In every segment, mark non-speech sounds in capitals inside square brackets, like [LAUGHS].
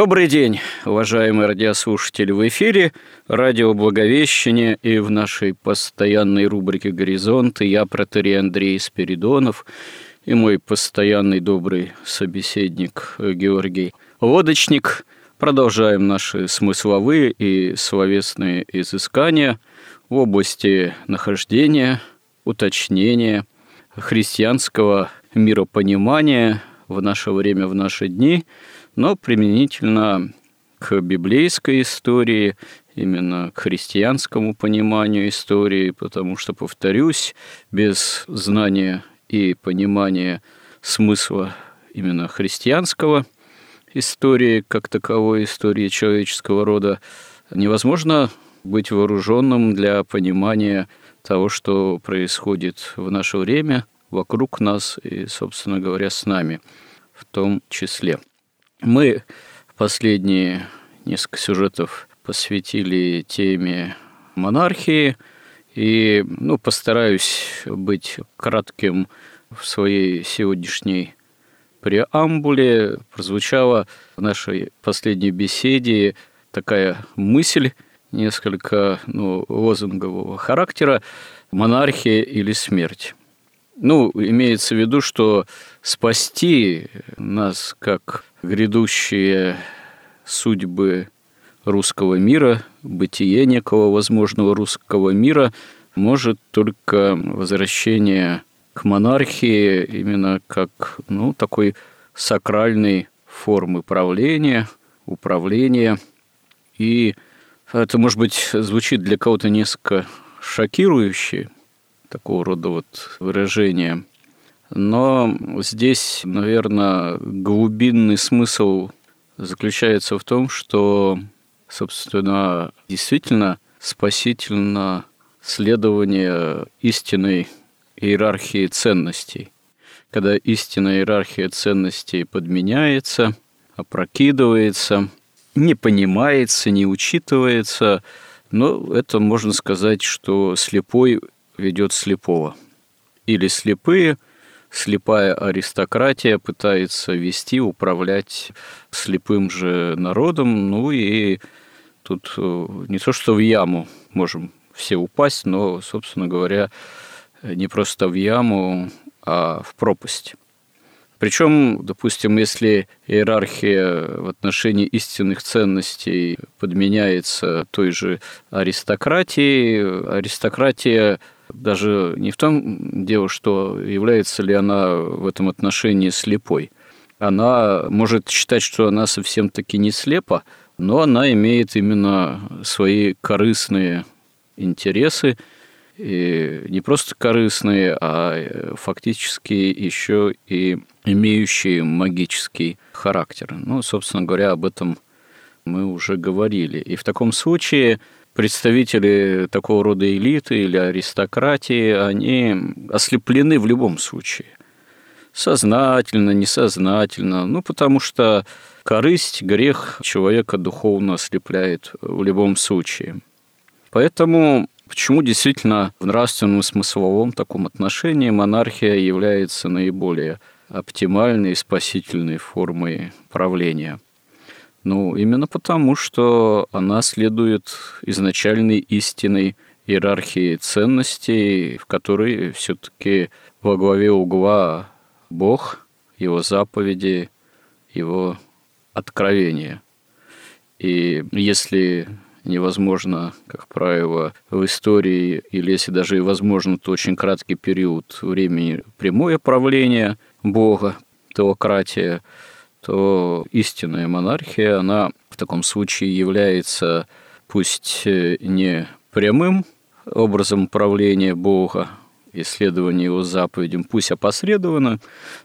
Добрый день, уважаемые радиослушатели. В эфире радио Благовещение и в нашей постоянной рубрике «Горизонты» я, протерей Андрей Спиридонов, и мой постоянный добрый собеседник Георгий Лодочник. Продолжаем наши смысловые и словесные изыскания в области нахождения, уточнения христианского миропонимания в наше время, в наши дни – но применительно к библейской истории, именно к христианскому пониманию истории, потому что, повторюсь, без знания и понимания смысла именно христианского истории, как таковой истории человеческого рода, невозможно быть вооруженным для понимания того, что происходит в наше время, вокруг нас и, собственно говоря, с нами в том числе. Мы последние несколько сюжетов посвятили теме монархии, и ну, постараюсь быть кратким в своей сегодняшней преамбуле. Прозвучала в нашей последней беседе такая мысль, несколько ну, лозунгового характера «монархия или смерть». Ну, имеется в виду, что спасти нас как грядущие судьбы русского мира, бытие некого возможного русского мира может только возвращение к монархии именно как ну, такой сакральной формы правления, управления. И это, может быть, звучит для кого-то несколько шокирующе, такого рода вот выражение. Но здесь, наверное, глубинный смысл заключается в том, что, собственно, действительно спасительно следование истинной иерархии ценностей. Когда истинная иерархия ценностей подменяется, опрокидывается, не понимается, не учитывается, но это можно сказать, что слепой ведет слепого. Или слепые, слепая аристократия пытается вести, управлять слепым же народом, ну и тут э, не то, что в яму можем все упасть, но, собственно говоря, не просто в яму, а в пропасть. Причем, допустим, если иерархия в отношении истинных ценностей подменяется той же аристократией, аристократия даже не в том дело, что является ли она в этом отношении слепой. Она может считать, что она совсем-таки не слепа, но она имеет именно свои корыстные интересы, и не просто корыстные, а фактически еще и имеющие магический характер. Ну, собственно говоря, об этом мы уже говорили. И в таком случае представители такого рода элиты или аристократии, они ослеплены в любом случае. Сознательно, несознательно. Ну, потому что корысть, грех человека духовно ослепляет в любом случае. Поэтому почему действительно в нравственном смысловом таком отношении монархия является наиболее оптимальной и спасительной формой правления – ну, именно потому, что она следует изначальной истинной иерархии ценностей, в которой все-таки во главе угла Бог, его заповеди, его откровения. И если невозможно, как правило, в истории, или если даже и возможно, то очень краткий период времени прямое правление Бога, теократия – то истинная монархия, она в таком случае является пусть э, не прямым образом правления Бога, исследование его заповедям, пусть опосредованно,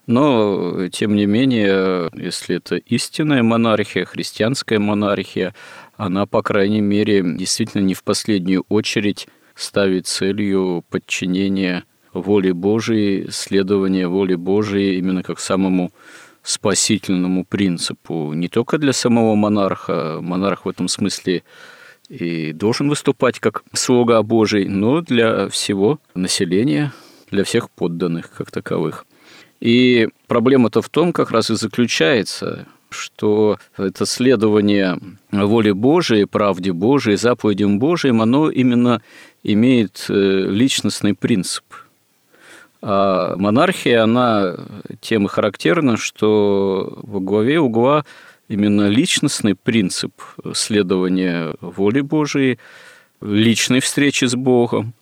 но, тем не менее, если это истинная монархия, христианская монархия, она, по крайней мере, действительно не в последнюю очередь ставит целью подчинения воле Божией, следования воле Божией именно как самому спасительному принципу не только для самого монарха, монарх в этом смысле и должен выступать как слуга Божий, но для всего населения, для всех подданных как таковых. И проблема-то в том как раз и заключается, что это следование воле Божией, правде Божией, заповедям Божиим, оно именно имеет э, личностный принцип – а монархия, она тем и характерна, что во главе угла именно личностный принцип следования воле Божией, личной встречи с Богом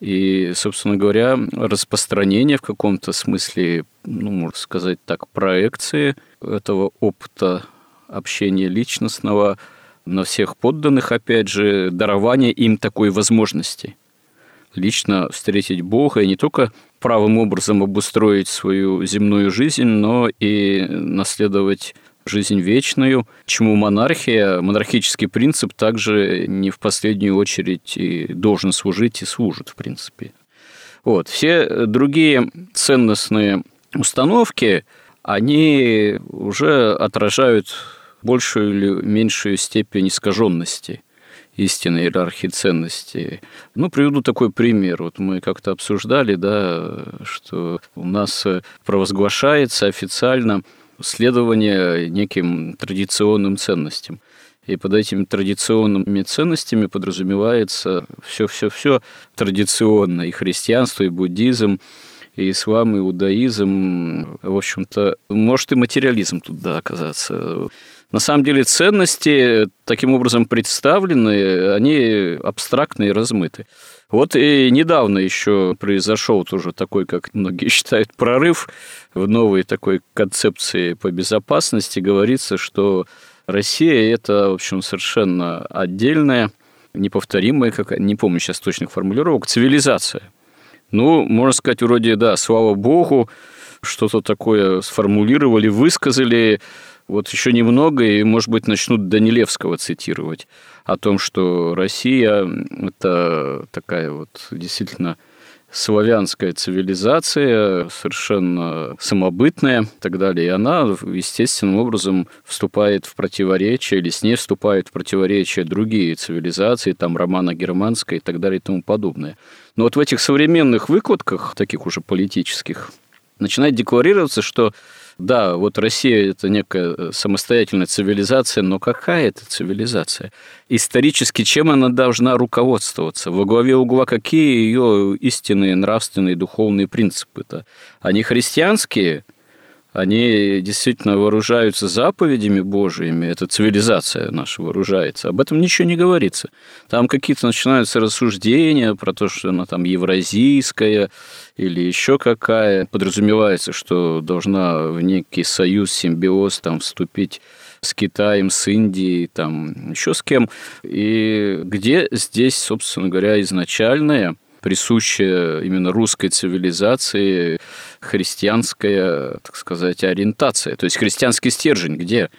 и, собственно говоря, распространение в каком-то смысле, ну, можно сказать так, проекции этого опыта общения личностного на всех подданных, опять же, дарование им такой возможности. Лично встретить Бога и не только правым образом обустроить свою земную жизнь, но и наследовать жизнь вечную, чему монархия, монархический принцип также не в последнюю очередь и должен служить и служит, в принципе. Вот. Все другие ценностные установки, они уже отражают большую или меньшую степень искаженности – истинной иерархии ценностей. Ну, приведу такой пример. Вот мы как-то обсуждали, да, что у нас провозглашается официально следование неким традиционным ценностям. И под этими традиционными ценностями подразумевается все-все-все традиционно, и христианство, и буддизм, и ислам, и иудаизм, в общем-то, может и материализм туда оказаться. На самом деле ценности таким образом представлены, они абстрактны и размыты. Вот и недавно еще произошел тоже такой, как многие [LAUGHS] считают, прорыв в новой такой концепции по безопасности. Говорится, что Россия – это, в общем, совершенно отдельная, неповторимая, как, не помню сейчас точных формулировок, цивилизация. Ну, можно сказать, вроде, да, слава богу, что-то такое сформулировали, высказали, вот еще немного, и, может быть, начнут Данилевского цитировать о том, что Россия – это такая вот действительно славянская цивилизация, совершенно самобытная и так далее. И она естественным образом вступает в противоречие, или с ней вступают в противоречие другие цивилизации, там романо-германская и так далее и тому подобное. Но вот в этих современных выкладках, таких уже политических, начинает декларироваться, что да, вот Россия – это некая э, самостоятельная цивилизация, но какая это цивилизация? Исторически чем она должна руководствоваться? Во главе угла какие ее истинные нравственные духовные принципы-то? Они христианские – они действительно вооружаются заповедями Божьими, эта цивилизация наша вооружается. Об этом ничего не говорится. Там какие-то начинаются рассуждения про то, что она там евразийская или еще какая. Подразумевается, что должна в некий союз, симбиоз там вступить с Китаем, с Индией, там еще с кем. И где здесь, собственно говоря, изначальная присущая именно русской цивилизации христианская, так сказать, ориентация. То есть христианский стержень, где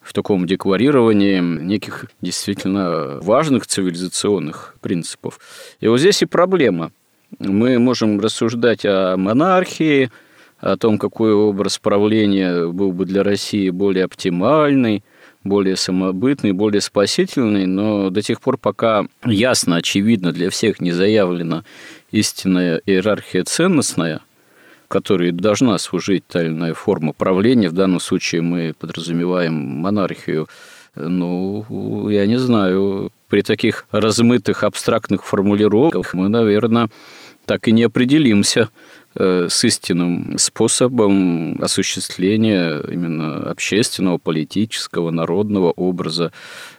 в таком декларировании неких действительно важных цивилизационных принципов. И вот здесь и проблема. Мы можем рассуждать о монархии, о том, какой образ правления был бы для России более оптимальный, более самобытный, более спасительный, но до тех пор, пока ясно, очевидно, для всех не заявлена истинная иерархия ценностная, которой должна служить та или иная форма правления, в данном случае мы подразумеваем монархию, ну, я не знаю, при таких размытых абстрактных формулировках мы, наверное, так и не определимся с истинным способом осуществления именно общественного, политического, народного образа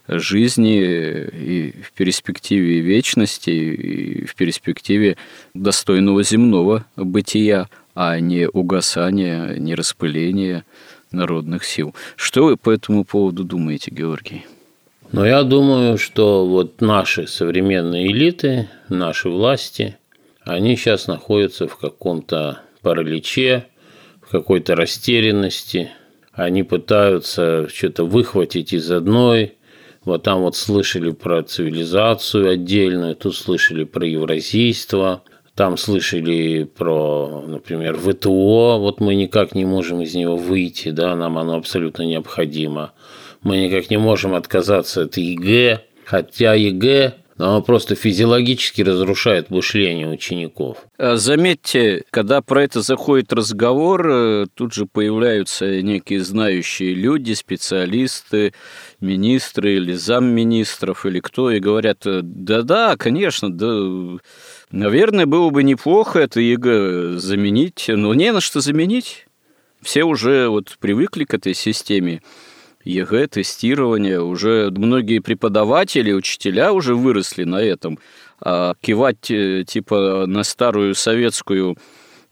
жизни и в перспективе вечности, и в перспективе достойного земного бытия, а не угасания, не распыления народных сил. Что вы по этому поводу думаете, Георгий? Но я думаю, что вот наши современные элиты, наши власти, они сейчас находятся в каком-то параличе, в какой-то растерянности. Они пытаются что-то выхватить из одной. Вот там вот слышали про цивилизацию отдельную, тут слышали про евразийство, там слышали про, например, ВТО, вот мы никак не можем из него выйти, да, нам оно абсолютно необходимо. Мы никак не можем отказаться от ЕГЭ, хотя ЕГЭ оно просто физиологически разрушает мышление учеников. А заметьте, когда про это заходит разговор, э, тут же появляются некие знающие люди, специалисты, министры или замминистров или кто, и говорят, да-да, конечно, да, наверное, было бы неплохо это ЕГЭ заменить, но не на что заменить. Все уже вот привыкли к этой системе. ЕГЭ, тестирование. Уже многие преподаватели, учителя уже выросли на этом. А кивать э, типа на старую советскую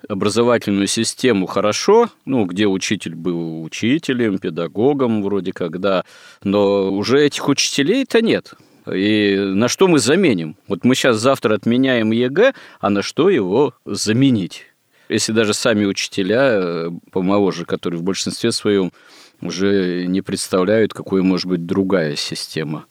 образовательную систему хорошо, ну, где учитель был учителем, педагогом вроде когда, но уже этих учителей-то нет. И на что мы заменим? Вот мы сейчас завтра отменяем ЕГЭ, а на что его заменить? Если даже сами учителя, э, помоложе, которые в большинстве своем уже не представляют, какой может быть другая система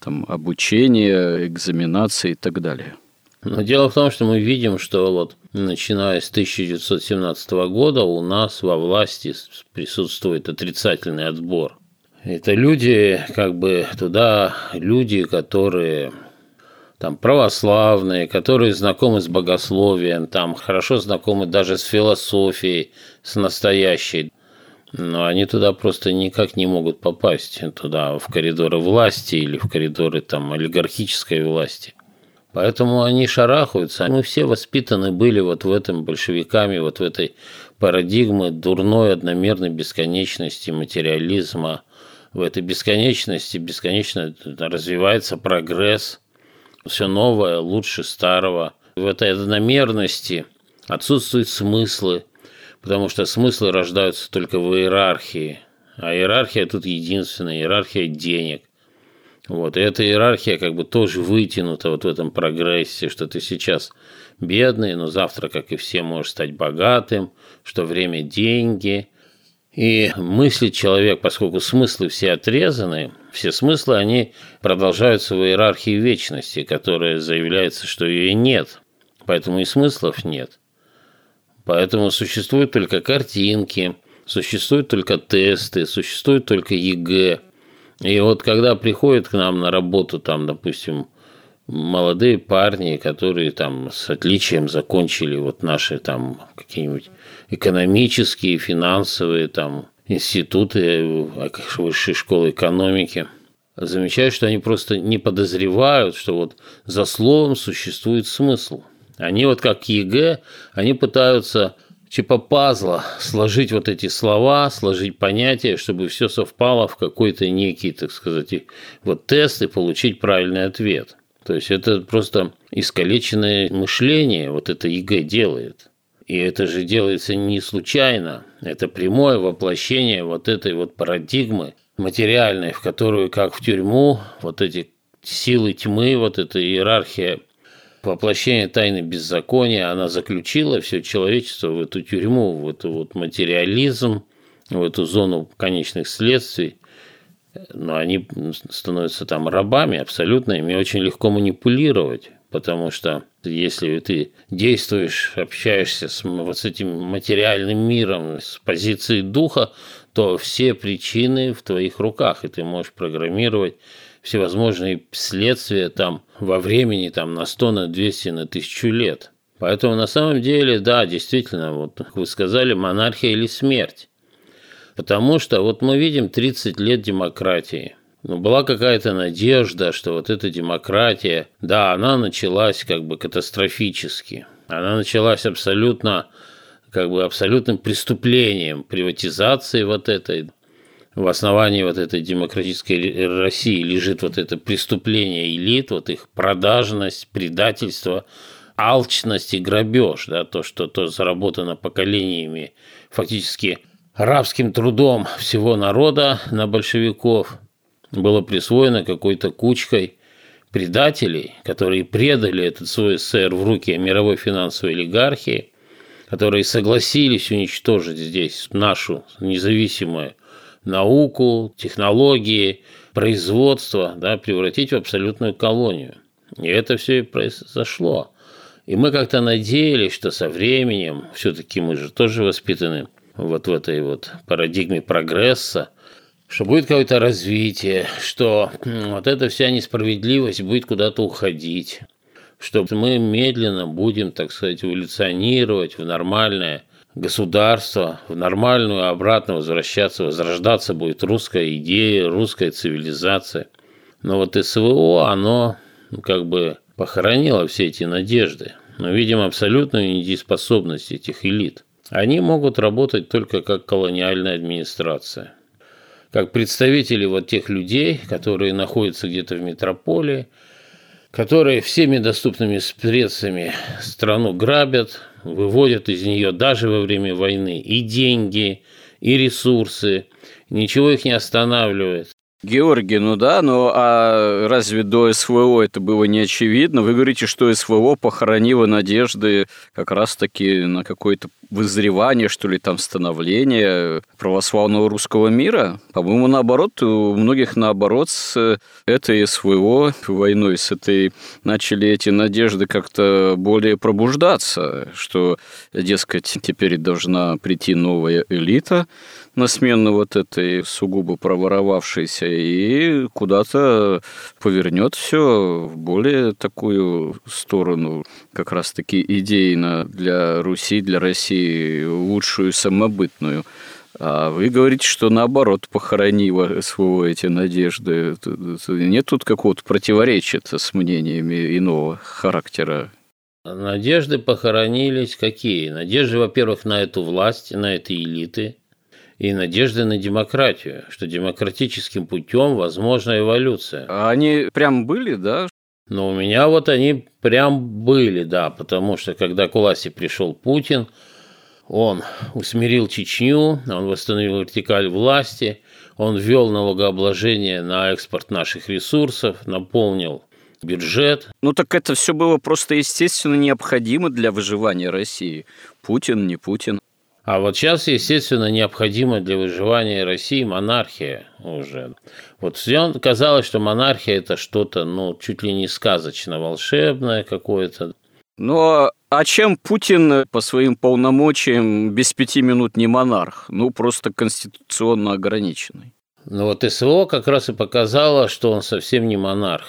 там, обучения, экзаменации и так далее. Но дело в том, что мы видим, что вот начиная с 1917 года у нас во власти присутствует отрицательный отбор. Это люди, как бы туда люди, которые там православные, которые знакомы с богословием, там хорошо знакомы даже с философией, с настоящей. Но они туда просто никак не могут попасть, туда, в коридоры власти или в коридоры там олигархической власти. Поэтому они шарахаются. Мы все воспитаны были вот в этом большевиками, вот в этой парадигме дурной одномерной бесконечности материализма. В этой бесконечности бесконечно развивается прогресс, все новое лучше старого. В этой одномерности отсутствуют смыслы, потому что смыслы рождаются только в иерархии. А иерархия тут единственная, иерархия денег. Вот, и эта иерархия как бы тоже вытянута вот в этом прогрессе, что ты сейчас бедный, но завтра, как и все, можешь стать богатым, что время – деньги. И мыслит человек, поскольку смыслы все отрезаны, все смыслы, они продолжаются в иерархии вечности, которая заявляется, что ее нет. Поэтому и смыслов нет. Поэтому существуют только картинки, существуют только тесты, существует только ЕГЭ. И вот когда приходят к нам на работу, там, допустим, молодые парни, которые там с отличием закончили вот наши там какие-нибудь экономические, финансовые там институты высшей школы экономики, замечают, что они просто не подозревают, что вот за словом существует смысл – они вот как ЕГЭ, они пытаются типа пазла сложить вот эти слова, сложить понятия, чтобы все совпало в какой-то некий, так сказать, вот тест и получить правильный ответ. То есть это просто искалеченное мышление, вот это ЕГЭ делает. И это же делается не случайно. Это прямое воплощение вот этой вот парадигмы материальной, в которую, как в тюрьму, вот эти силы тьмы, вот эта иерархия воплощение тайны беззакония, она заключила все человечество в эту тюрьму, в эту вот материализм, в эту зону конечных следствий. Но они становятся там рабами абсолютно, ими очень легко манипулировать, потому что если ты действуешь, общаешься с, вот с этим материальным миром с позиции духа, то все причины в твоих руках, и ты можешь программировать всевозможные следствия там во времени там на 100, на 200, на 1000 лет. Поэтому на самом деле, да, действительно, вот вы сказали, монархия или смерть. Потому что вот мы видим 30 лет демократии. Ну, была какая-то надежда, что вот эта демократия, да, она началась как бы катастрофически. Она началась абсолютно, как бы абсолютным преступлением приватизации вот этой, в основании вот этой демократической России лежит вот это преступление элит, вот их продажность, предательство, алчность и грабеж, да, то, что то заработано поколениями, фактически рабским трудом всего народа на большевиков. было присвоено какой-то кучкой предателей, которые предали этот свой СССР в руки мировой финансовой олигархии, которые согласились уничтожить здесь нашу независимую науку, технологии, производство, да, превратить в абсолютную колонию. И это все и произошло. И мы как-то надеялись, что со временем, все-таки мы же тоже воспитаны вот в этой вот парадигме прогресса, что будет какое-то развитие, что вот эта вся несправедливость будет куда-то уходить, что мы медленно будем, так сказать, эволюционировать в нормальное государство, в нормальную обратно возвращаться, возрождаться будет русская идея, русская цивилизация. Но вот СВО, оно как бы похоронило все эти надежды. Мы видим абсолютную недееспособность этих элит. Они могут работать только как колониальная администрация как представители вот тех людей, которые находятся где-то в метрополии, которые всеми доступными средствами страну грабят, выводят из нее даже во время войны и деньги, и ресурсы, ничего их не останавливает. Георгий, ну да, но а разве до СВО это было не очевидно? Вы говорите, что СВО похоронило надежды как раз-таки на какое-то вызревание, что ли, там становление православного русского мира. По-моему, наоборот, у многих наоборот с этой СВО войной, с этой начали эти надежды как-то более пробуждаться, что, дескать, теперь должна прийти новая элита, на смену вот этой сугубо проворовавшейся и куда-то повернет все в более такую сторону, как раз-таки идейно для Руси, для России лучшую самобытную. А вы говорите, что наоборот похоронило СВО эти надежды. Нет тут какого-то противоречия с мнениями иного характера? Надежды похоронились какие? Надежды, во-первых, на эту власть, на эти элиты – и надежды на демократию, что демократическим путем возможна эволюция. А они прям были, да? Но у меня вот они прям были, да, потому что когда к власти пришел Путин, он усмирил Чечню, он восстановил вертикаль власти, он ввел налогообложение на экспорт наших ресурсов, наполнил бюджет. Ну так это все было просто естественно необходимо для выживания России. Путин, не Путин. А вот сейчас, естественно, необходима для выживания России монархия уже. Вот всем казалось, что монархия это что-то, ну, чуть ли не сказочно волшебное какое-то. Но а чем Путин по своим полномочиям без пяти минут не монарх? Ну, просто конституционно ограниченный. Ну вот СВО как раз и показало, что он совсем не монарх.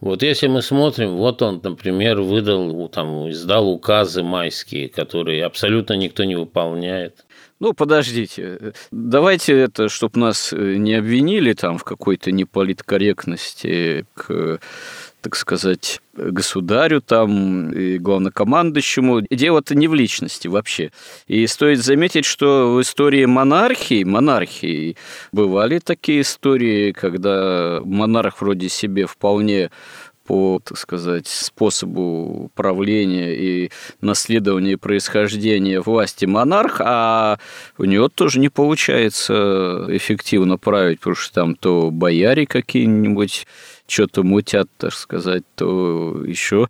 Вот если мы смотрим, вот он, например, выдал, там, издал указы майские, которые абсолютно никто не выполняет. Ну, подождите, давайте это, чтобы нас не обвинили там в какой-то неполиткорректности к так сказать, государю там и главнокомандующему. Дело-то не в личности вообще. И стоит заметить, что в истории монархии, монархии бывали такие истории, когда монарх вроде себе вполне по, так сказать, способу правления и наследования происхождения власти монарх, а у него тоже не получается эффективно править, потому что там то бояре какие-нибудь что-то мутят, так сказать, то еще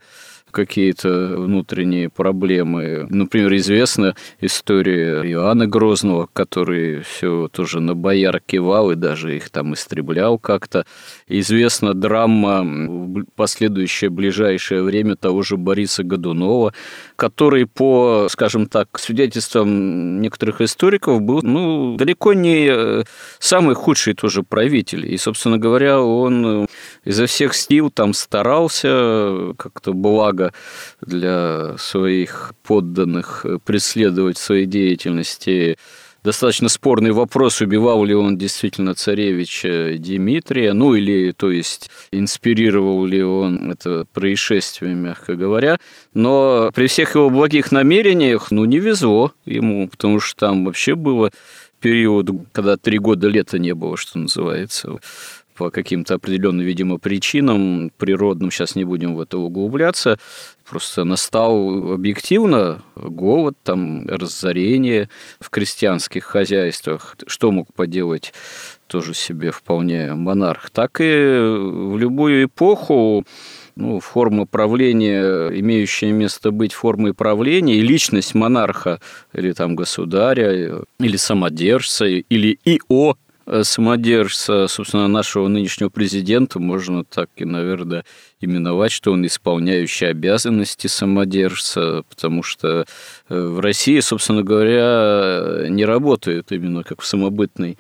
какие-то внутренние проблемы. Например, известна история Иоанна Грозного, который все тоже на бояр кивал и даже их там истреблял как-то. Известна драма в последующее ближайшее время того же Бориса Годунова, который по, скажем так, свидетельствам некоторых историков был ну, далеко не э, самый худший тоже правитель. И, собственно говоря, он э, изо всех сил там старался как-то благо для своих подданных преследовать в своей деятельности достаточно спорный вопрос, убивал ли он действительно царевича Дмитрия, ну или, то есть, инспирировал ли он это происшествие, мягко говоря. Но при всех его благих намерениях, ну, не везло ему, потому что там вообще было период, когда три года лета не было, что называется по каким-то определенным, видимо, причинам природным, сейчас не будем в это углубляться, просто настал объективно голод, там, разорение в крестьянских хозяйствах. Что мог поделать тоже себе вполне монарх? Так и в любую эпоху ну, форма правления, имеющая место быть формой правления, и личность монарха или там государя, или самодержца, или ИО самодержца, собственно, нашего нынешнего президента, можно так и, наверное, именовать, что он исполняющий обязанности самодержца, потому что э, в России, собственно говоря, не работают именно как в самобытной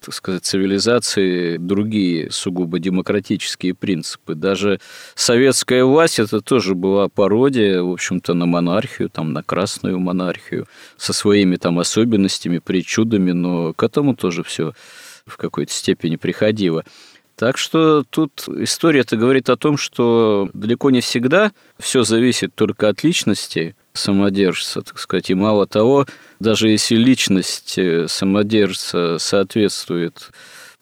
так сказать, цивилизации другие сугубо демократические принципы. Даже советская власть это тоже была пародия, в общем-то, на монархию, там, на красную монархию, со своими там особенностями, причудами, но к этому тоже все в какой-то степени приходило. Так что тут история-то говорит о том, что далеко не всегда все зависит только от личности самодержца, так сказать. И мало того, даже если личность э, самодержца соответствует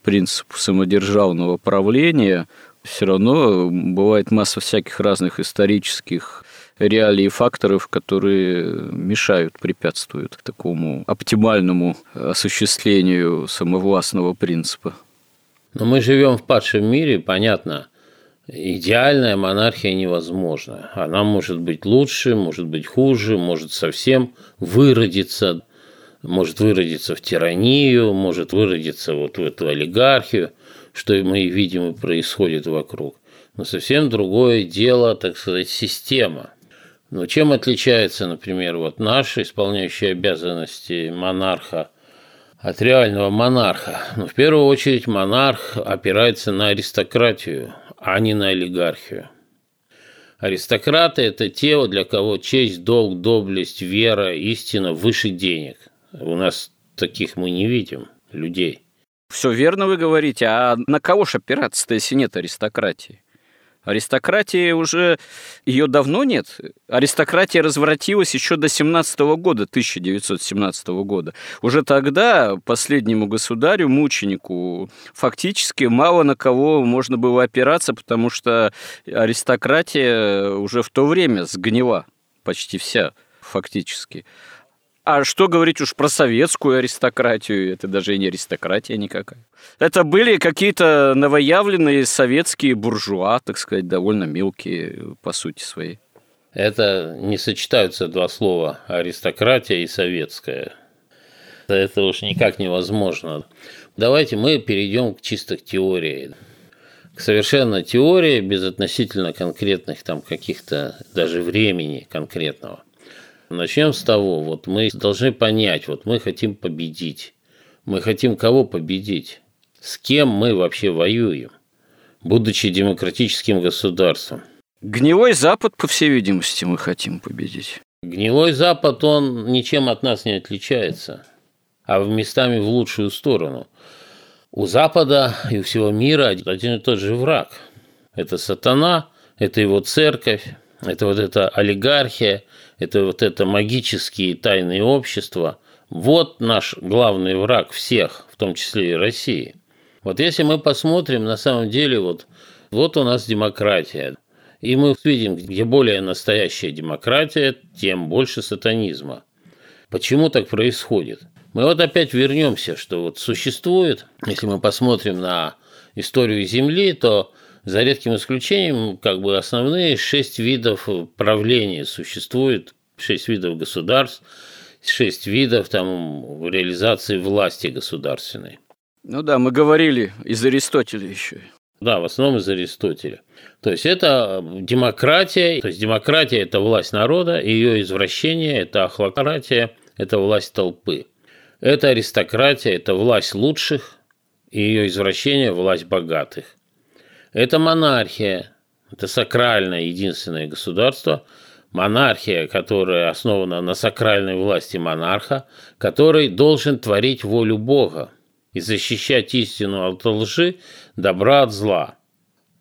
принципу самодержавного правления, все равно бывает масса всяких разных исторических реалий и факторов, которые мешают, препятствуют такому оптимальному осуществлению самовластного принципа. Но мы живем в падшем мире, понятно. Идеальная монархия невозможна. Она может быть лучше, может быть хуже, может совсем выродиться, может выродиться в тиранию, может выродиться вот в эту олигархию, что мы видим и происходит вокруг. Но совсем другое дело, так сказать, система. Но чем отличается, например, вот наш исполняющий обязанности монарха от реального монарха. Ну, в первую очередь монарх опирается на аристократию, а не на олигархию. Аристократы – это те, для кого честь, долг, доблесть, вера, истина выше денег. У нас таких мы не видим, людей. Все верно вы говорите. А на кого же опираться-то, если нет аристократии? Аристократии уже ее давно нет. Аристократия развратилась еще до 17 года, 1917 года. Уже тогда последнему государю, мученику, фактически мало на кого можно было опираться, потому что аристократия уже в то время сгнила почти вся фактически. А что говорить уж про советскую аристократию? Это даже и не аристократия никакая. Это были какие-то новоявленные советские буржуа, так сказать, довольно мелкие по сути своей. Это не сочетаются два слова аристократия и советская. Это уж никак невозможно. Давайте мы перейдем к чисто к теории. К совершенно теории без относительно конкретных там каких-то даже времени конкретного – Начнем с того, вот мы должны понять, вот мы хотим победить. Мы хотим кого победить? С кем мы вообще воюем, будучи демократическим государством? Гнилой Запад, по всей видимости, мы хотим победить. Гнилой Запад, он ничем от нас не отличается, а в местами в лучшую сторону. У Запада и у всего мира один и тот же враг. Это сатана, это его церковь, это вот эта олигархия, это вот это магические тайные общества. Вот наш главный враг всех, в том числе и России. Вот если мы посмотрим, на самом деле, вот, вот у нас демократия. И мы видим, где более настоящая демократия, тем больше сатанизма. Почему так происходит? Мы вот опять вернемся, что вот существует, если мы посмотрим на историю Земли, то за редким исключением, как бы основные шесть видов правления существует, шесть видов государств, шесть видов там реализации власти государственной. Ну да, мы говорили из Аристотеля еще. Да, в основном из Аристотеля. То есть это демократия, то есть демократия – это власть народа, ее извращение – это ахлократия, это власть толпы. Это аристократия, это власть лучших, и ее извращение – власть богатых. Это монархия, это сакральное единственное государство, монархия, которая основана на сакральной власти монарха, который должен творить волю Бога и защищать истину от лжи, добра от зла.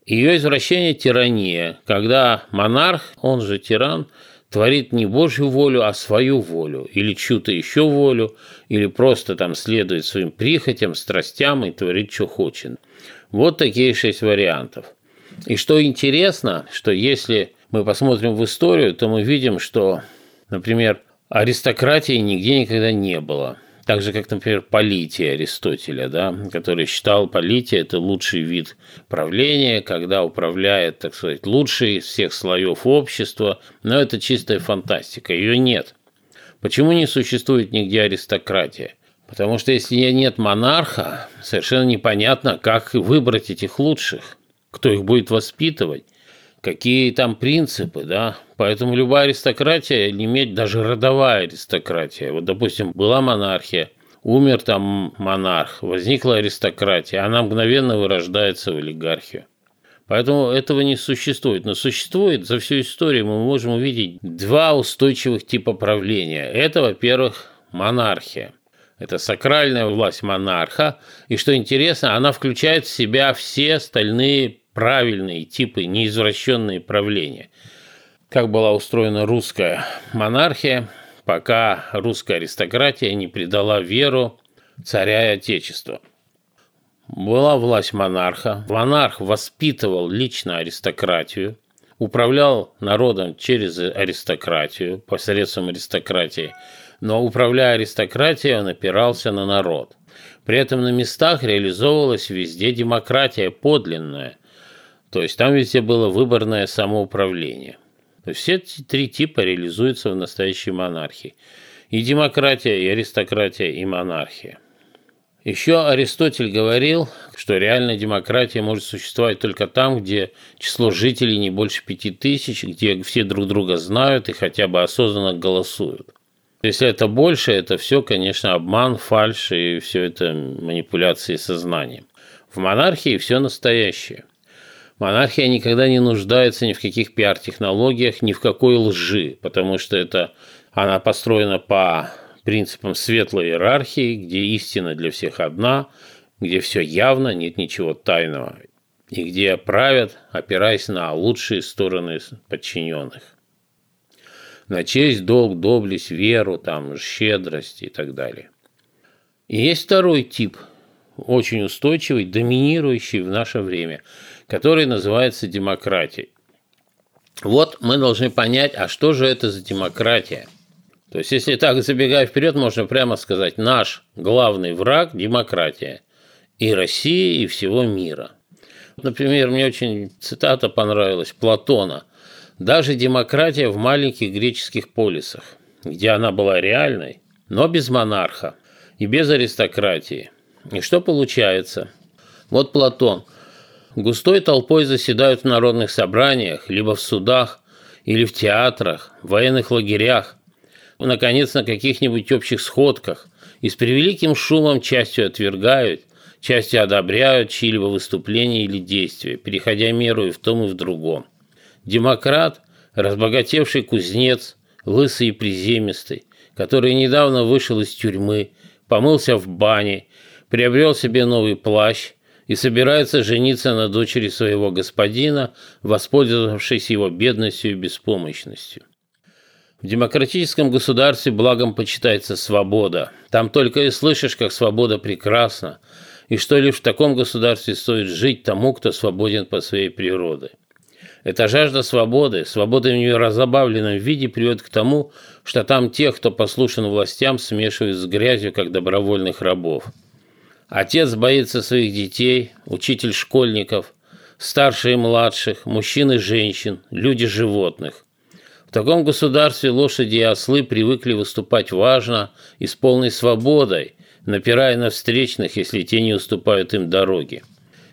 Ее извращение – тирания, когда монарх, он же тиран, творит не Божью волю, а свою волю, или чью-то еще волю, или просто там следует своим прихотям, страстям и творит, что хочет. Вот такие шесть вариантов. И что интересно, что если мы посмотрим в историю, то мы видим, что, например, аристократии нигде никогда не было. Так же, как, например, полития Аристотеля, да, который считал полития – это лучший вид правления, когда управляет, так сказать, лучший из всех слоев общества. Но это чистая фантастика, ее нет. Почему не существует нигде аристократия? Потому что если нет монарха, совершенно непонятно, как выбрать этих лучших, кто их будет воспитывать, какие там принципы, да. Поэтому любая аристократия, иметь даже родовая аристократия. Вот, допустим, была монархия, умер там монарх, возникла аристократия, она мгновенно вырождается в олигархию. Поэтому этого не существует. Но существует, за всю историю мы можем увидеть два устойчивых типа правления. Это, во-первых, монархия – это сакральная власть монарха. И что интересно, она включает в себя все остальные правильные типы неизвращенные правления. Как была устроена русская монархия, пока русская аристократия не предала веру царя и отечества. Была власть монарха. Монарх воспитывал лично аристократию, управлял народом через аристократию, посредством аристократии – но управляя аристократией, он опирался на народ. При этом на местах реализовывалась везде демократия подлинная, то есть там везде было выборное самоуправление. То есть все три типа реализуются в настоящей монархии. И демократия, и аристократия, и монархия. Еще Аристотель говорил, что реальная демократия может существовать только там, где число жителей не больше пяти тысяч, где все друг друга знают и хотя бы осознанно голосуют. Если это больше, это все, конечно, обман, фальшь и все это манипуляции сознанием. В монархии все настоящее. Монархия никогда не нуждается ни в каких пиар-технологиях, ни в какой лжи, потому что это она построена по принципам светлой иерархии, где истина для всех одна, где все явно, нет ничего тайного, и где правят, опираясь на лучшие стороны подчиненных на честь, долг, доблесть, веру, там, щедрость и так далее. И есть второй тип, очень устойчивый, доминирующий в наше время, который называется демократией. Вот мы должны понять, а что же это за демократия? То есть, если так забегая вперед, можно прямо сказать, наш главный враг – демократия. И России, и всего мира. Например, мне очень цитата понравилась Платона – даже демократия в маленьких греческих полисах, где она была реальной, но без монарха и без аристократии. И что получается? Вот Платон. Густой толпой заседают в народных собраниях, либо в судах, или в театрах, военных лагерях, наконец, на каких-нибудь общих сходках, и с превеликим шумом частью отвергают, частью одобряют чьи-либо выступления или действия, переходя меру и в том, и в другом. Демократ, разбогатевший кузнец, лысый и приземистый, который недавно вышел из тюрьмы, помылся в бане, приобрел себе новый плащ и собирается жениться на дочери своего господина, воспользовавшись его бедностью и беспомощностью. В демократическом государстве благом почитается свобода. Там только и слышишь, как свобода прекрасна, и что лишь в таком государстве стоит жить тому, кто свободен по своей природе. Эта жажда свободы, свободы в нее разобавленном виде приводит к тому, что там тех, кто послушен властям, смешивают с грязью, как добровольных рабов. Отец боится своих детей, учитель школьников, старшие и младших, мужчин и женщин, люди животных. В таком государстве лошади и ослы привыкли выступать важно и с полной свободой, напирая на встречных, если те не уступают им дороги.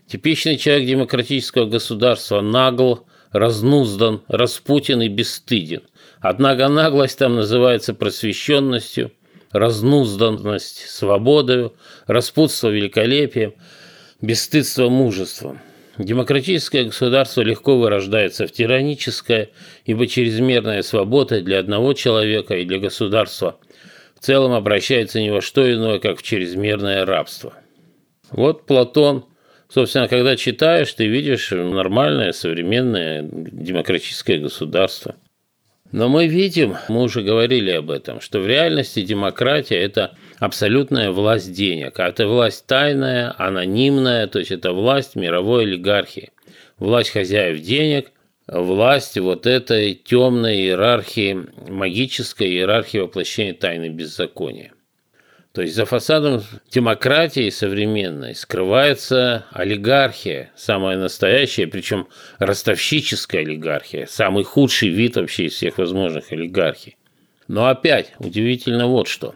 Типичный человек демократического государства нагл, разнуздан, распутен и бесстыден. Однако наглость там называется просвещенностью, разнузданность – свободою, распутство – великолепием, бесстыдство – мужеством. Демократическое государство легко вырождается в тираническое, ибо чрезмерная свобода для одного человека и для государства в целом обращается ни во что иное, как в чрезмерное рабство. Вот Платон Собственно, когда читаешь, ты видишь нормальное, современное демократическое государство. Но мы видим, мы уже говорили об этом, что в реальности демократия – это абсолютная власть денег. А это власть тайная, анонимная, то есть это власть мировой олигархии. Власть хозяев денег, власть вот этой темной иерархии, магической иерархии воплощения тайны беззакония. То есть за фасадом демократии современной скрывается олигархия, самая настоящая, причем ростовщическая олигархия, самый худший вид вообще из всех возможных олигархий. Но опять удивительно вот что.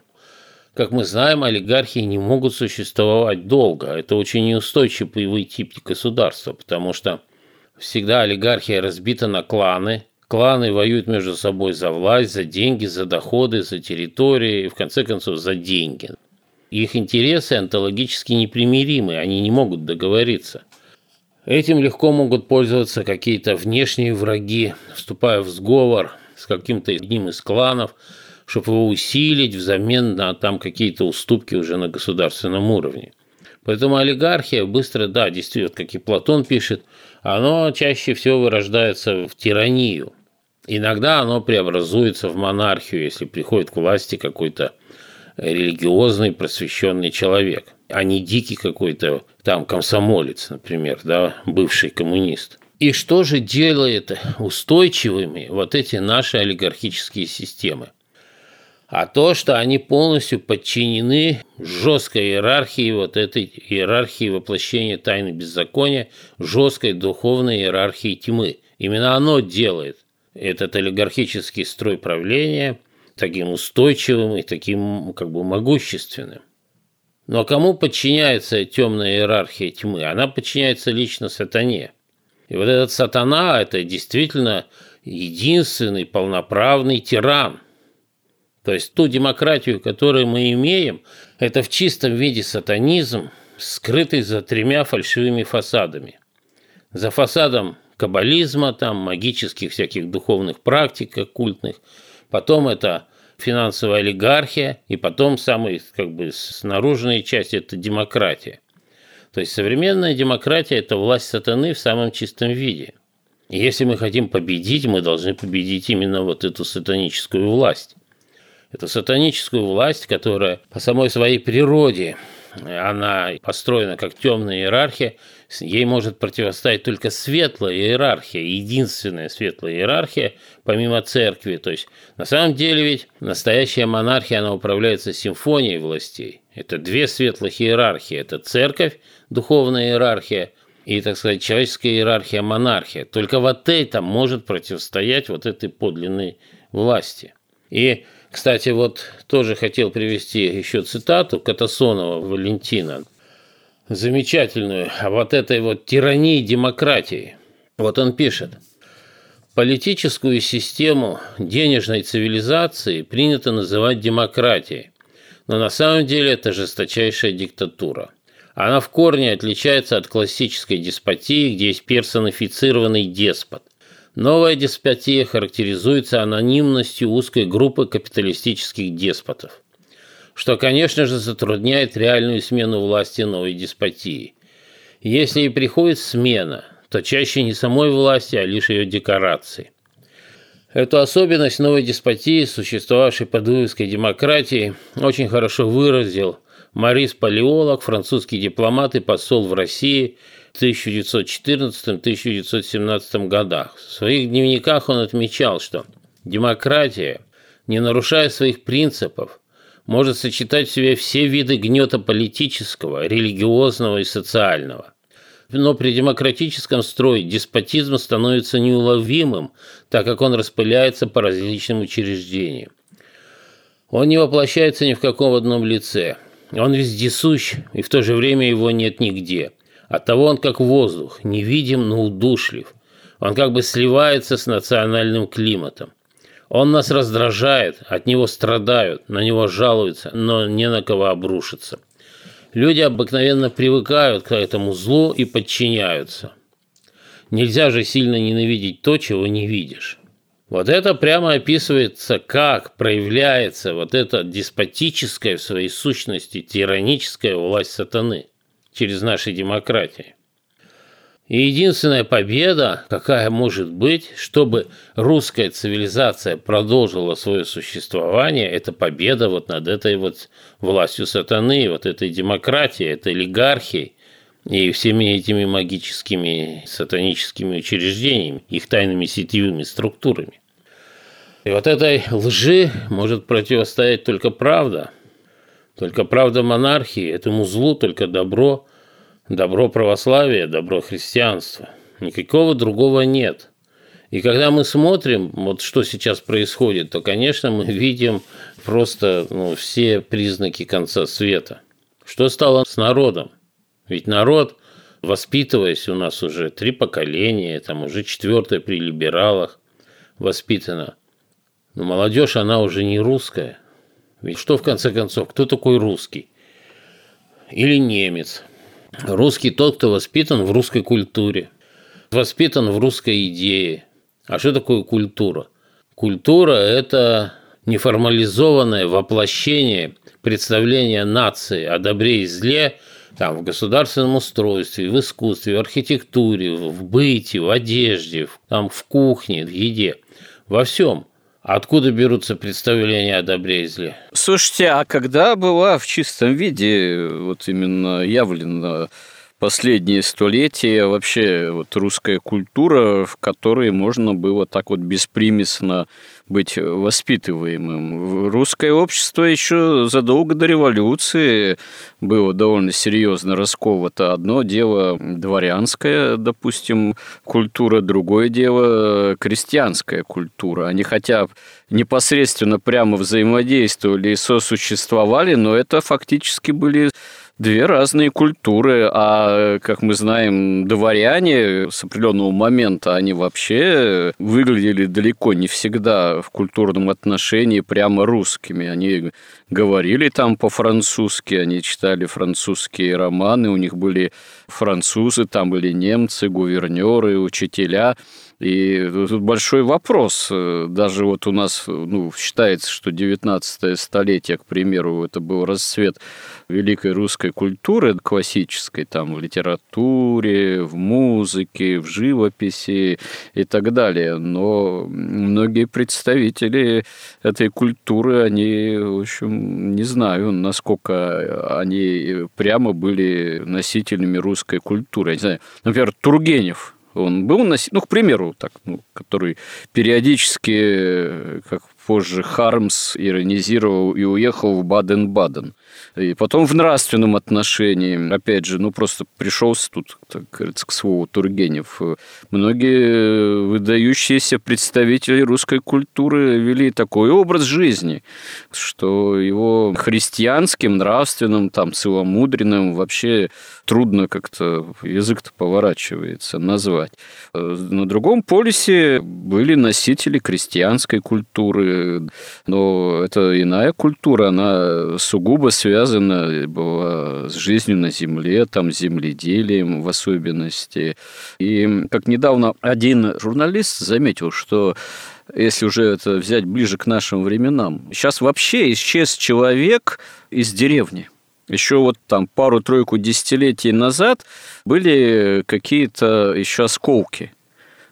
Как мы знаем, олигархии не могут существовать долго. Это очень неустойчивый тип государства, потому что всегда олигархия разбита на кланы, Кланы воюют между собой за власть, за деньги, за доходы, за территории и, в конце концов, за деньги. Их интересы онтологически непримиримы, они не могут договориться. Этим легко могут пользоваться какие-то внешние враги, вступая в сговор с каким-то одним из кланов, чтобы его усилить взамен на там какие-то уступки уже на государственном уровне. Поэтому олигархия быстро, да, действительно, как и Платон пишет, оно чаще всего вырождается в тиранию – Иногда оно преобразуется в монархию, если приходит к власти какой-то религиозный, просвещенный человек, а не дикий какой-то там комсомолец, например, да, бывший коммунист. И что же делает устойчивыми вот эти наши олигархические системы? А то, что они полностью подчинены жесткой иерархии, вот этой иерархии воплощения тайны беззакония, жесткой духовной иерархии тьмы. Именно оно делает этот олигархический строй правления таким устойчивым и таким как бы могущественным. Но кому подчиняется темная иерархия тьмы? Она подчиняется лично сатане. И вот этот сатана – это действительно единственный полноправный тиран. То есть ту демократию, которую мы имеем, это в чистом виде сатанизм, скрытый за тремя фальшивыми фасадами. За фасадом каббализма, там, магических всяких духовных практик оккультных. Потом это финансовая олигархия, и потом самый как бы снаружная часть – это демократия. То есть современная демократия – это власть сатаны в самом чистом виде. И если мы хотим победить, мы должны победить именно вот эту сатаническую власть. Эту сатаническую власть, которая по самой своей природе она построена как темная иерархия, ей может противостоять только светлая иерархия, единственная светлая иерархия, помимо церкви. То есть, на самом деле ведь настоящая монархия, она управляется симфонией властей. Это две светлых иерархии. Это церковь, духовная иерархия, и, так сказать, человеческая иерархия, монархия. Только вот это может противостоять вот этой подлинной власти. И кстати, вот тоже хотел привести еще цитату Катасонова Валентина, замечательную, вот этой вот тирании демократии. Вот он пишет. Политическую систему денежной цивилизации принято называть демократией, но на самом деле это жесточайшая диктатура. Она в корне отличается от классической деспотии, где есть персонифицированный деспот. Новая деспотия характеризуется анонимностью узкой группы капиталистических деспотов, что, конечно же, затрудняет реальную смену власти новой деспотии. Если и приходит смена, то чаще не самой власти, а лишь ее декорации. Эту особенность новой деспотии, существовавшей под вывеской демократии, очень хорошо выразил Марис Палеолог, французский дипломат и посол в России – 1914-1917 годах. В своих дневниках он отмечал, что демократия, не нарушая своих принципов, может сочетать в себе все виды гнета политического, религиозного и социального. Но при демократическом строе деспотизм становится неуловимым, так как он распыляется по различным учреждениям. Он не воплощается ни в каком одном лице. Он вездесущ, и в то же время его нет нигде – Оттого он как воздух, невидим, но удушлив. Он как бы сливается с национальным климатом. Он нас раздражает, от него страдают, на него жалуются, но не на кого обрушиться. Люди обыкновенно привыкают к этому злу и подчиняются. Нельзя же сильно ненавидеть то, чего не видишь. Вот это прямо описывается, как проявляется вот эта деспотическая в своей сущности тираническая власть сатаны – через наши демократии. И единственная победа, какая может быть, чтобы русская цивилизация продолжила свое существование, это победа вот над этой вот властью сатаны, вот этой демократией, этой олигархией и всеми этими магическими сатаническими учреждениями, их тайными сетевыми структурами. И вот этой лжи может противостоять только правда, только правда монархии, этому злу только добро, добро православия, добро христианства. Никакого другого нет. И когда мы смотрим, вот что сейчас происходит, то, конечно, мы видим просто ну, все признаки конца света. Что стало с народом? Ведь народ, воспитываясь у нас уже три поколения, там уже четвертое при либералах воспитано – но молодежь, она уже не русская. Ведь что, в конце концов, кто такой русский? Или немец? Русский тот, кто воспитан в русской культуре, воспитан в русской идее. А что такое культура? Культура – это неформализованное воплощение представления нации о добре и зле там, в государственном устройстве, в искусстве, в архитектуре, в быте, в одежде, в, там, в кухне, в еде, во всем – Откуда берутся представления о добре и зле? Слушайте, а когда была в чистом виде вот именно явлена последние столетия вообще вот русская культура, в которой можно было так вот беспримесно быть воспитываемым. Русское общество еще задолго до революции было довольно серьезно расковато. Одно дело дворянская, допустим, культура, другое дело крестьянская культура. Они хотя непосредственно прямо взаимодействовали и сосуществовали, но это фактически были две разные культуры, а, как мы знаем, дворяне с определенного момента, они вообще выглядели далеко не всегда в культурном отношении прямо русскими. Они говорили там по-французски, они читали французские романы, у них были французы, там были немцы, гувернеры, учителя – и тут большой вопрос. Даже вот у нас ну, считается, что 19 столетие, к примеру, это был расцвет великой русской культуры классической, там в литературе, в музыке, в живописи и так далее. Но многие представители этой культуры, они, в общем, не знаю, насколько они прямо были носителями русской культуры. Я не знаю, например, Тургенев, он был, ну, к примеру, так, ну, который периодически, как позже Хармс иронизировал и уехал в Баден-Баден. И потом в нравственном отношении, опять же, ну просто пришелся тут, так говорится, к слову Тургенев. Многие выдающиеся представители русской культуры вели такой образ жизни, что его христианским, нравственным, там, целомудренным вообще трудно как-то, язык-то поворачивается, назвать. На другом полюсе были носители крестьянской культуры, но это иная культура, она сугубо связана была с жизнью на земле, там, земледелием в особенности. И как недавно один журналист заметил, что если уже это взять ближе к нашим временам, сейчас вообще исчез человек из деревни. Еще вот там пару-тройку десятилетий назад были какие-то еще осколки –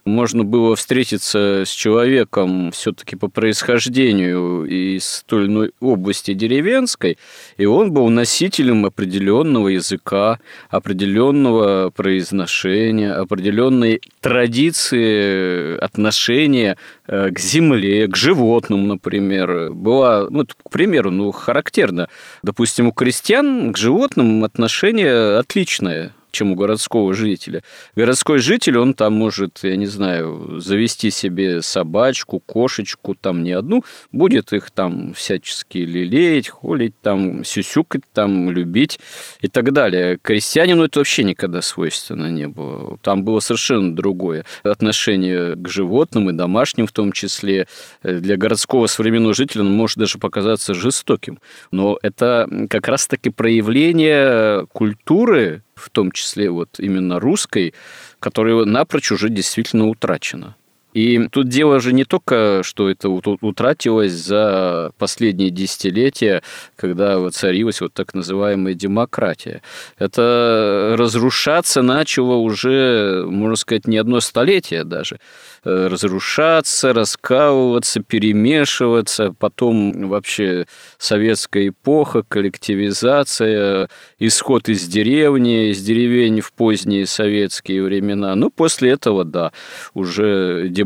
можно было встретиться с человеком все-таки по происхождению из той или иной области деревенской, и он был носителем определенного языка, определенного произношения, определенной традиции отношения э, к земле, к животным, например. Была, ну, к примеру, ну, характерно. Допустим, у крестьян к животным отношение отличное чем у городского жителя. Городской житель, он там может, я не знаю, завести себе собачку, кошечку, там не одну, будет их там всячески лелеять, холить, там, сюсюкать, там, любить и так далее. Крестьянину это вообще никогда свойственно не было. Там было совершенно другое отношение к животным и домашним в том числе. Для городского современного жителя он может даже показаться жестоким. Но это как раз-таки проявление культуры, в том числе вот именно русской, которая напрочь уже действительно утрачена. И тут дело же не только, что это утратилось за последние десятилетия, когда воцарилась вот так называемая демократия. Это разрушаться начало уже, можно сказать, не одно столетие даже. Э, разрушаться, раскалываться, перемешиваться, потом вообще советская эпоха, коллективизация, исход из деревни, из деревень в поздние советские времена. Ну, после этого, да, уже демократия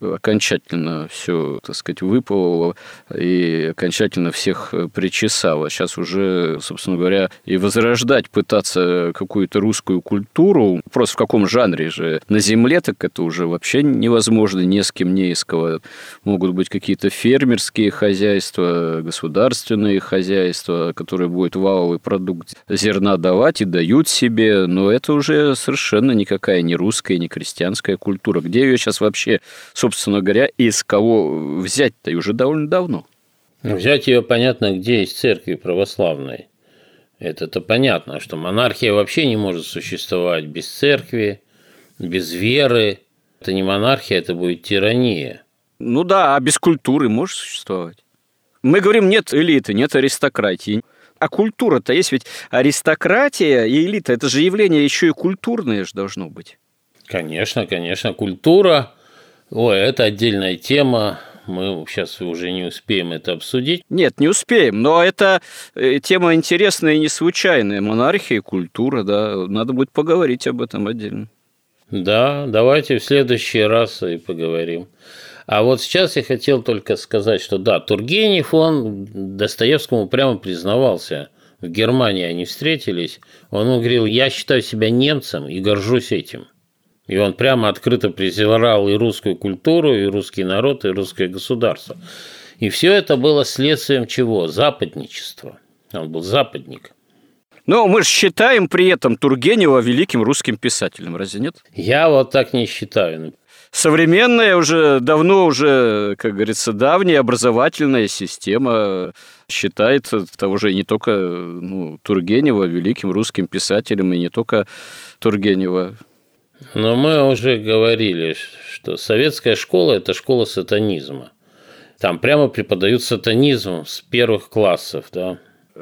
окончательно все, так сказать, выплыла и окончательно всех причесала. Сейчас уже, собственно говоря, и возрождать пытаться какую-то русскую культуру, просто в каком жанре же на земле, так это уже вообще невозможно, не с кем не из кого. Могут быть какие-то фермерские хозяйства, государственные хозяйства, которые будут валовый продукт зерна давать и дают себе, но это уже совершенно никакая не русская, не крестьянская культура. Где ее сейчас вообще, собственно говоря, из кого взять-то? И уже довольно давно. Ну, взять ее, понятно, где из церкви православной. Это-то понятно, что монархия вообще не может существовать без церкви, без веры, это не монархия, это будет тирания. Ну да, а без культуры может существовать. Мы говорим, нет элиты, нет аристократии. А культура-то есть, ведь аристократия и элита – это же явление еще и культурное же должно быть. Конечно, конечно, культура. Ой, это отдельная тема. Мы сейчас уже не успеем это обсудить. Нет, не успеем, но это э, тема интересная и не случайная. Монархия и культура, да. Надо будет поговорить об этом отдельно. Да, давайте в следующий раз и поговорим. А вот сейчас я хотел только сказать, что да, Тургенев, он Достоевскому прямо признавался. В Германии они встретились. Он говорил, я считаю себя немцем и горжусь этим. И он прямо открыто презирал и русскую культуру, и русский народ, и русское государство. И все это было следствием чего? Западничества. Он был западник. Но мы же считаем при этом Тургенева великим русским писателем, разве нет? Я вот так не считаю. Современная уже, давно уже, как говорится, давняя образовательная система считает того же не только ну, Тургенева великим русским писателем, и не только Тургенева. Но мы уже говорили, что советская школа – это школа сатанизма. Там прямо преподают сатанизм с первых классов, да.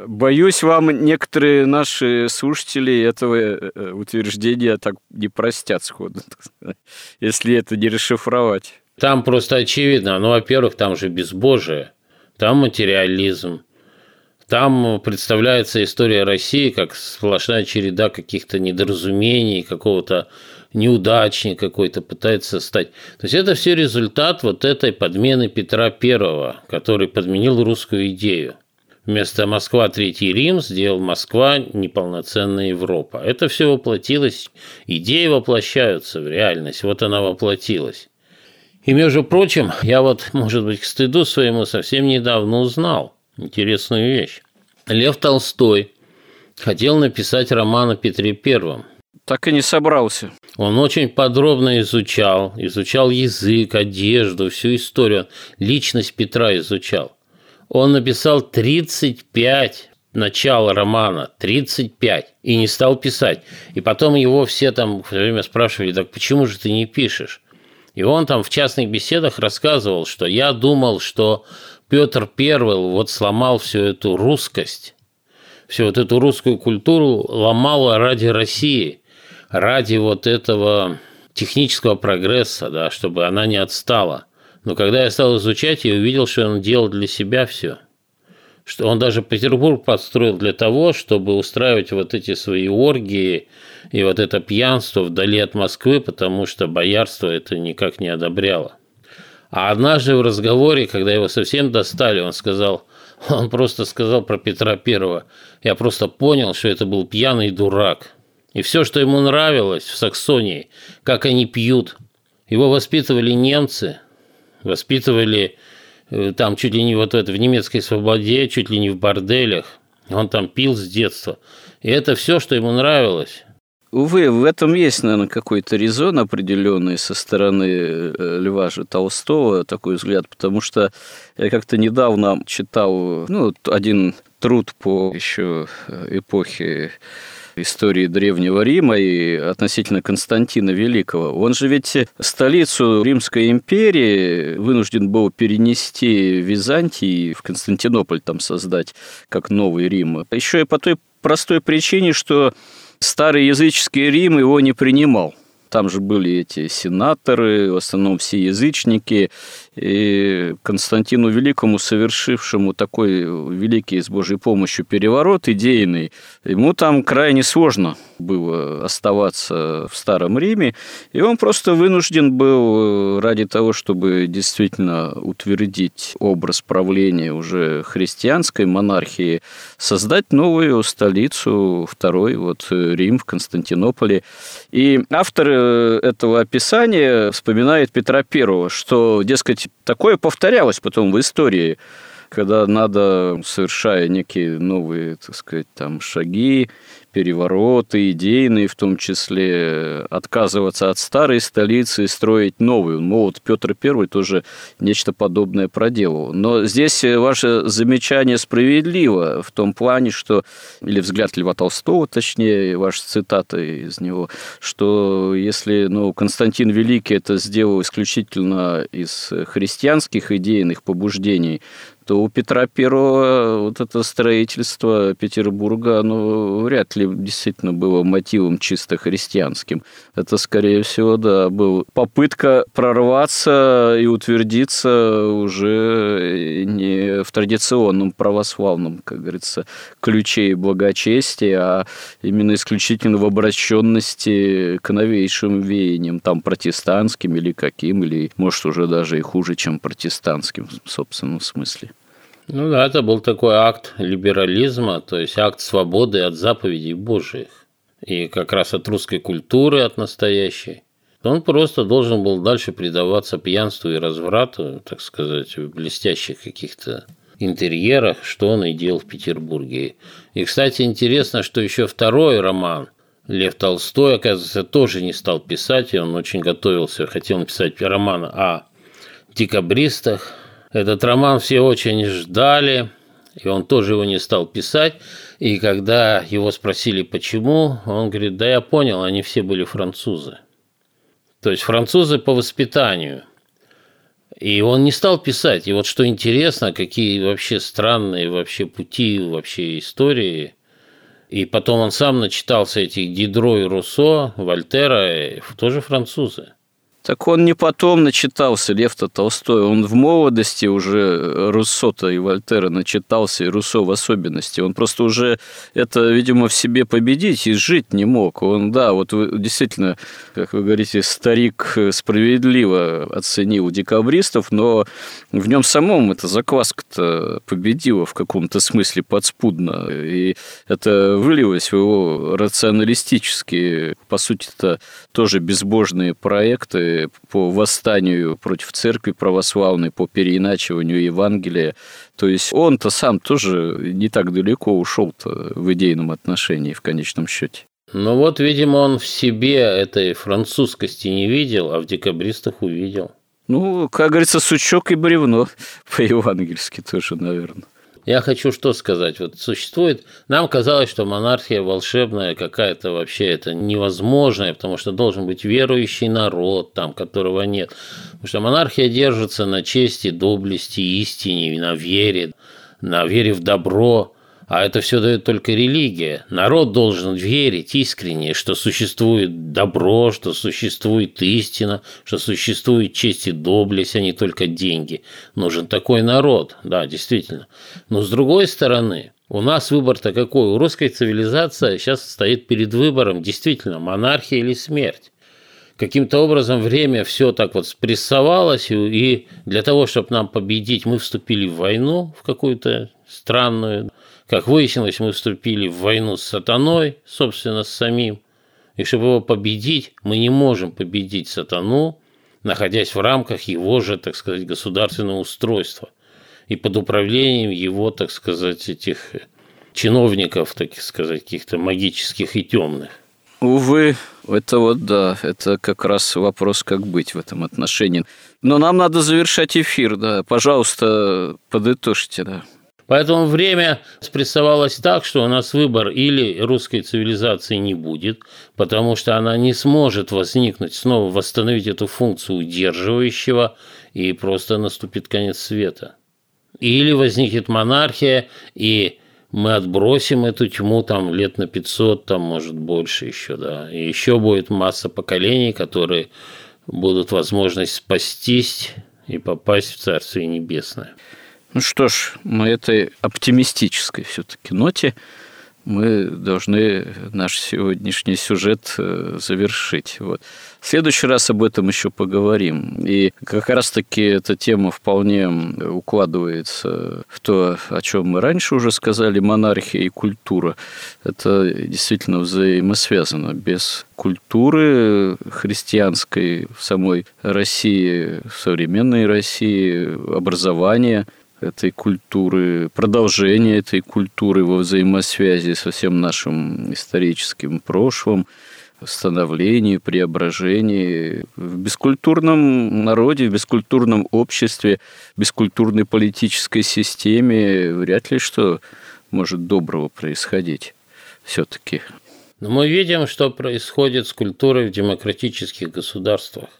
Боюсь, вам некоторые наши слушатели этого э, утверждения так не простят сходу, если это не расшифровать. Там просто очевидно. Ну, во-первых, там же безбожие, там материализм, там представляется история России как сплошная череда каких-то недоразумений, какого-то неудачника какой-то пытается стать. То есть это все результат вот этой подмены Петра Первого, который подменил русскую идею. Вместо Москва Третий Рим сделал Москва неполноценная Европа. Это все воплотилось, идеи воплощаются в реальность, вот она воплотилась. И, между прочим, я вот, может быть, к стыду своему совсем недавно узнал интересную вещь. Лев Толстой хотел написать роман о Петре Первом. Так и не собрался. Он очень подробно изучал, изучал язык, одежду, всю историю, личность Петра изучал. Он написал 35 начала романа, 35, и не стал писать. И потом его все там все время спрашивали, так почему же ты не пишешь? И он там в частных беседах рассказывал, что я думал, что Петр Первый вот сломал всю эту русскость, всю вот эту русскую культуру ломал ради России, ради вот этого технического прогресса, да, чтобы она не отстала. Но когда я стал изучать, я увидел, что он делал для себя все. Что он даже Петербург построил для того, чтобы устраивать вот эти свои оргии и вот это пьянство вдали от Москвы, потому что боярство это никак не одобряло. А однажды в разговоре, когда его совсем достали, он сказал, [LAUGHS] он просто сказал про Петра Первого, я просто понял, что это был пьяный дурак. И все, что ему нравилось в Саксонии, как они пьют. Его воспитывали немцы, воспитывали э, там чуть ли не вот это в немецкой свободе, чуть ли не в борделях. Он там пил с детства. И это все, что ему нравилось. Увы, в этом есть, наверное, какой-то резон определенный со стороны э, Льва же Толстого, такой взгляд, потому что я как-то недавно читал ну, один труд по еще эпохе истории Древнего Рима и относительно Константина Великого. Он же ведь столицу Римской империи вынужден был перенести в Византии, в Константинополь там создать, как новый Рим. Еще и по той простой причине, что старый языческий Рим его не принимал. Там же были эти сенаторы, в основном все язычники, и Константину Великому, совершившему такой великий с Божьей помощью переворот идейный, ему там крайне сложно было оставаться в Старом Риме, и он просто вынужден был ради того, чтобы действительно утвердить образ правления уже христианской монархии, создать новую столицу, второй вот Рим в Константинополе. И э, этого описания вспоминает Петра Первого, что, дескать, такое повторялось потом в истории, когда надо, совершая некие новые, так сказать, там шаги, перевороты, идейные в том числе, отказываться от старой столицы и строить новую. Ну, вот Петр I тоже нечто подобное проделал. Но здесь ваше замечание справедливо в том плане, что, или взгляд Льва Толстого, точнее, ваша цитата из него, что если ну, Константин Великий это сделал исключительно из христианских идейных побуждений, то у Петра Первого вот это строительство Петербурга, оно вряд ли действительно было мотивом чисто христианским. Это, скорее всего, да, был попытка прорваться и утвердиться уже не в традиционном православном, как говорится, ключе и благочестии, а именно исключительно в обращенности к новейшим веяниям, там, протестантским или каким, или, может, уже даже и хуже, чем протестантским в собственном смысле. Ну да, это был такой акт либерализма, то есть акт свободы от заповедей Божьих. И как раз от русской культуры, от настоящей. Он просто должен был дальше предаваться пьянству и разврату, так сказать, в блестящих каких-то интерьерах, что он и делал в Петербурге. И, кстати, интересно, что еще второй роман Лев Толстой, оказывается, тоже не стал писать, и он очень готовился, хотел написать роман о декабристах, этот роман все очень ждали, и он тоже его не стал писать. И когда его спросили, почему, он говорит, да я понял, они все были французы. То есть французы по воспитанию. И он не стал писать. И вот что интересно, какие вообще странные вообще пути, вообще истории. И потом он сам начитался этих Дидро и Руссо, Вольтера, тоже французы. Так он не потом начитался, Лев-то Толстой, он в молодости уже Руссо-то и Вольтера начитался, и Руссо в особенности. Он просто уже это, видимо, в себе победить и жить не мог. Он, да, вот действительно, как вы говорите, старик справедливо оценил декабристов, но в нем самом эта закваска-то победила в каком-то смысле подспудно. И это вылилось в его рационалистические, по сути-то, тоже безбожные проекты, по восстанию против церкви православной, по переиначиванию Евангелия. То есть он-то сам тоже не так далеко ушел-то в идейном отношении в конечном счете. Ну вот, видимо, он в себе этой французскости не видел, а в декабристах увидел. Ну, как говорится, сучок и бревно [LAUGHS] по-евангельски тоже, наверное. Я хочу что сказать. Вот существует... Нам казалось, что монархия волшебная какая-то вообще это невозможная, потому что должен быть верующий народ там, которого нет. Потому что монархия держится на чести, доблести, истине, на вере, на вере в добро. А это все дает только религия. Народ должен верить искренне, что существует добро, что существует истина, что существует честь и доблесть, а не только деньги. Нужен такой народ, да, действительно. Но с другой стороны, у нас выбор-то какой? У русской цивилизации сейчас стоит перед выбором действительно монархия или смерть каким-то образом время все так вот спрессовалось, и для того, чтобы нам победить, мы вступили в войну в какую-то странную. Как выяснилось, мы вступили в войну с сатаной, собственно, с самим. И чтобы его победить, мы не можем победить сатану, находясь в рамках его же, так сказать, государственного устройства и под управлением его, так сказать, этих чиновников, так сказать, каких-то магических и темных. Увы, это вот да, это как раз вопрос, как быть в этом отношении. Но нам надо завершать эфир, да. Пожалуйста, подытожьте, да. Поэтому время спрессовалось так, что у нас выбор или русской цивилизации не будет, потому что она не сможет возникнуть, снова восстановить эту функцию удерживающего, и просто наступит конец света. Или возникнет монархия, и мы отбросим эту тьму там лет на 500, там может больше еще, да. И еще будет масса поколений, которые будут возможность спастись и попасть в Царствие Небесное. Ну что ж, на этой оптимистической все-таки ноте мы должны наш сегодняшний сюжет э, завершить. Вот. В следующий раз об этом еще поговорим. И как раз-таки эта тема вполне укладывается в то, о чем мы раньше уже сказали, монархия и культура. Это действительно взаимосвязано. Без культуры христианской в самой России, в современной России, образования – этой культуры, продолжение этой культуры во взаимосвязи со всем нашим историческим прошлым, становлении, преображении. В бескультурном народе, в бескультурном обществе, в бескультурной политической системе вряд ли что может доброго происходить все-таки. Но мы видим, что происходит с культурой в демократических государствах.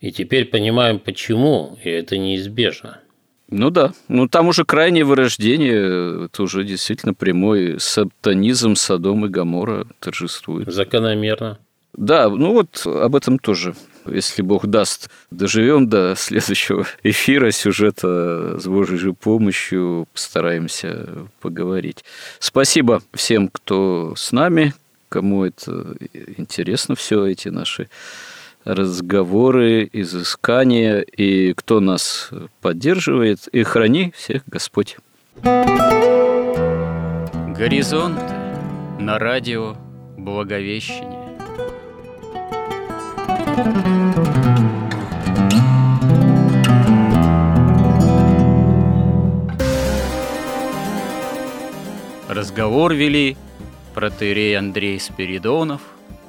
И теперь понимаем, почему, и это неизбежно. Ну да. Ну там уже крайнее вырождение, это уже действительно прямой сатанизм Содом и Гамора торжествует. Закономерно. Да, ну вот об этом тоже. Если Бог даст, доживем до следующего эфира сюжета с Божьей же помощью, постараемся поговорить. Спасибо всем, кто с нами, кому это интересно все эти наши разговоры, изыскания, и кто нас поддерживает, и храни всех Господь. Горизонт на радио Благовещение. Разговор вели протеерей Андрей Спиридонов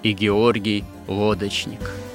и Георгий Лодочник –